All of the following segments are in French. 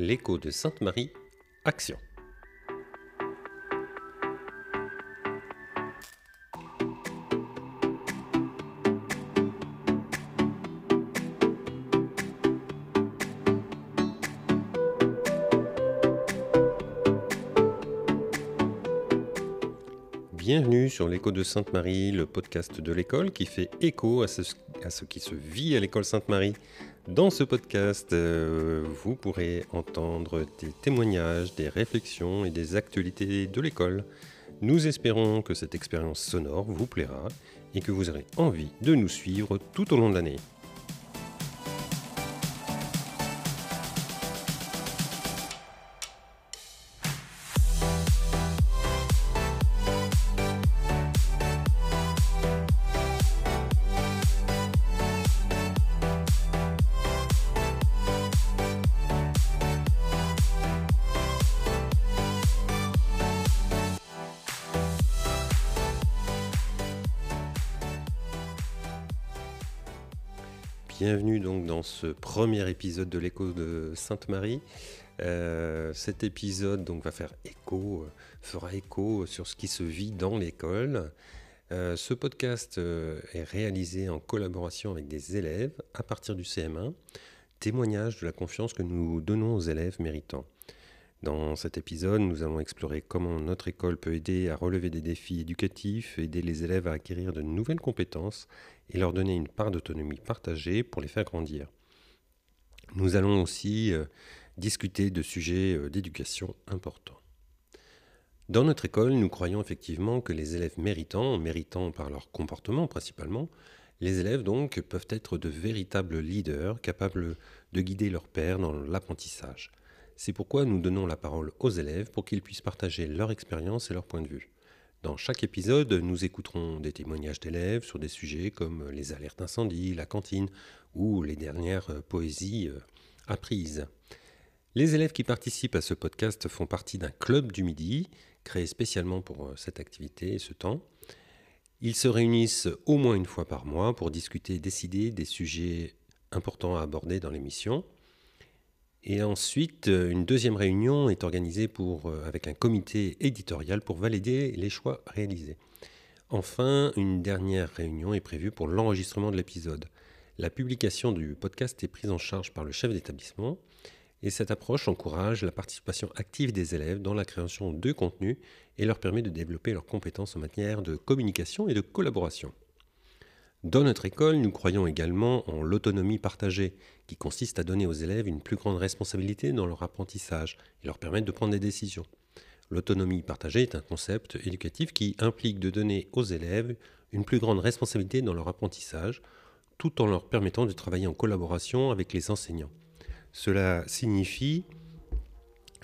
l'écho de Sainte-Marie, Action. Bienvenue sur l'écho de Sainte-Marie, le podcast de l'école qui fait écho à ce, à ce qui se vit à l'école Sainte-Marie. Dans ce podcast, euh, vous pourrez entendre des témoignages, des réflexions et des actualités de l'école. Nous espérons que cette expérience sonore vous plaira et que vous aurez envie de nous suivre tout au long de l'année. Bienvenue donc dans ce premier épisode de l'écho de Sainte-Marie. Euh, cet épisode donc va faire écho, euh, fera écho sur ce qui se vit dans l'école. Euh, ce podcast est réalisé en collaboration avec des élèves à partir du CM1, témoignage de la confiance que nous donnons aux élèves méritants. Dans cet épisode, nous allons explorer comment notre école peut aider à relever des défis éducatifs, aider les élèves à acquérir de nouvelles compétences et leur donner une part d'autonomie partagée pour les faire grandir. Nous allons aussi euh, discuter de sujets euh, d'éducation importants. Dans notre école, nous croyons effectivement que les élèves méritants, méritants par leur comportement principalement, les élèves donc peuvent être de véritables leaders capables de guider leurs pairs dans l'apprentissage. C'est pourquoi nous donnons la parole aux élèves pour qu'ils puissent partager leur expérience et leur point de vue. Dans chaque épisode, nous écouterons des témoignages d'élèves sur des sujets comme les alertes incendie, la cantine ou les dernières euh, poésies euh, apprises. Les élèves qui participent à ce podcast font partie d'un club du midi créé spécialement pour euh, cette activité et ce temps. Ils se réunissent au moins une fois par mois pour discuter et décider des sujets importants à aborder dans l'émission. Et ensuite, euh, une deuxième réunion est organisée euh, avec un comité éditorial pour valider les choix réalisés. Enfin, une dernière réunion est prévue pour l'enregistrement de l'épisode. La publication du podcast est prise en charge par le chef d'établissement et cette approche encourage la participation active des élèves dans la création de contenu et leur permet de développer leurs compétences en matière de communication et de collaboration. Dans notre école, nous croyons également en l'autonomie partagée, qui consiste à donner aux élèves une plus grande responsabilité dans leur apprentissage et leur permettre de prendre des décisions. L'autonomie partagée est un concept éducatif qui implique de donner aux élèves une plus grande responsabilité dans leur apprentissage, tout en leur permettant de travailler en collaboration avec les enseignants. Cela signifie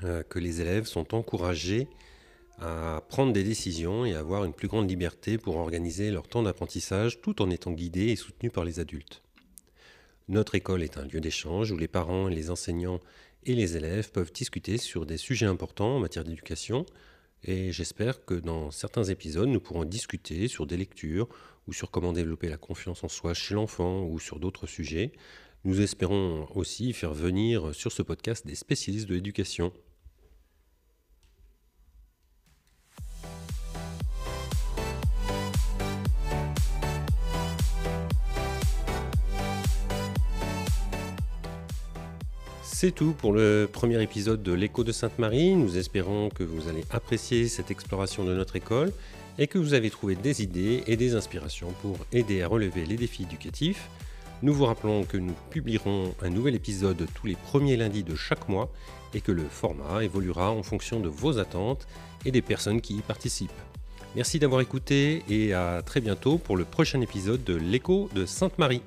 euh, que les élèves sont encouragés à prendre des décisions et avoir une plus grande liberté pour organiser leur temps d'apprentissage tout en étant guidés et soutenus par les adultes. Notre école est un lieu d'échange où les parents, les enseignants et les élèves peuvent discuter sur des sujets importants en matière d'éducation et j'espère que dans certains épisodes nous pourrons discuter sur des lectures ou sur comment développer la confiance en soi chez l'enfant ou sur d'autres sujets. Nous espérons aussi faire venir sur ce podcast des spécialistes de l'éducation C'est tout pour le premier épisode de l'écho de Sainte-Marie. Nous espérons que vous allez apprécier cette exploration de notre école et que vous avez trouvé des idées et des inspirations pour aider à relever les défis éducatifs. Nous vous rappelons que nous publierons un nouvel épisode tous les premiers lundis de chaque mois et que le format évoluera en fonction de vos attentes et des personnes qui y participent. Merci d'avoir écouté et à très bientôt pour le prochain épisode de l'écho de Sainte-Marie.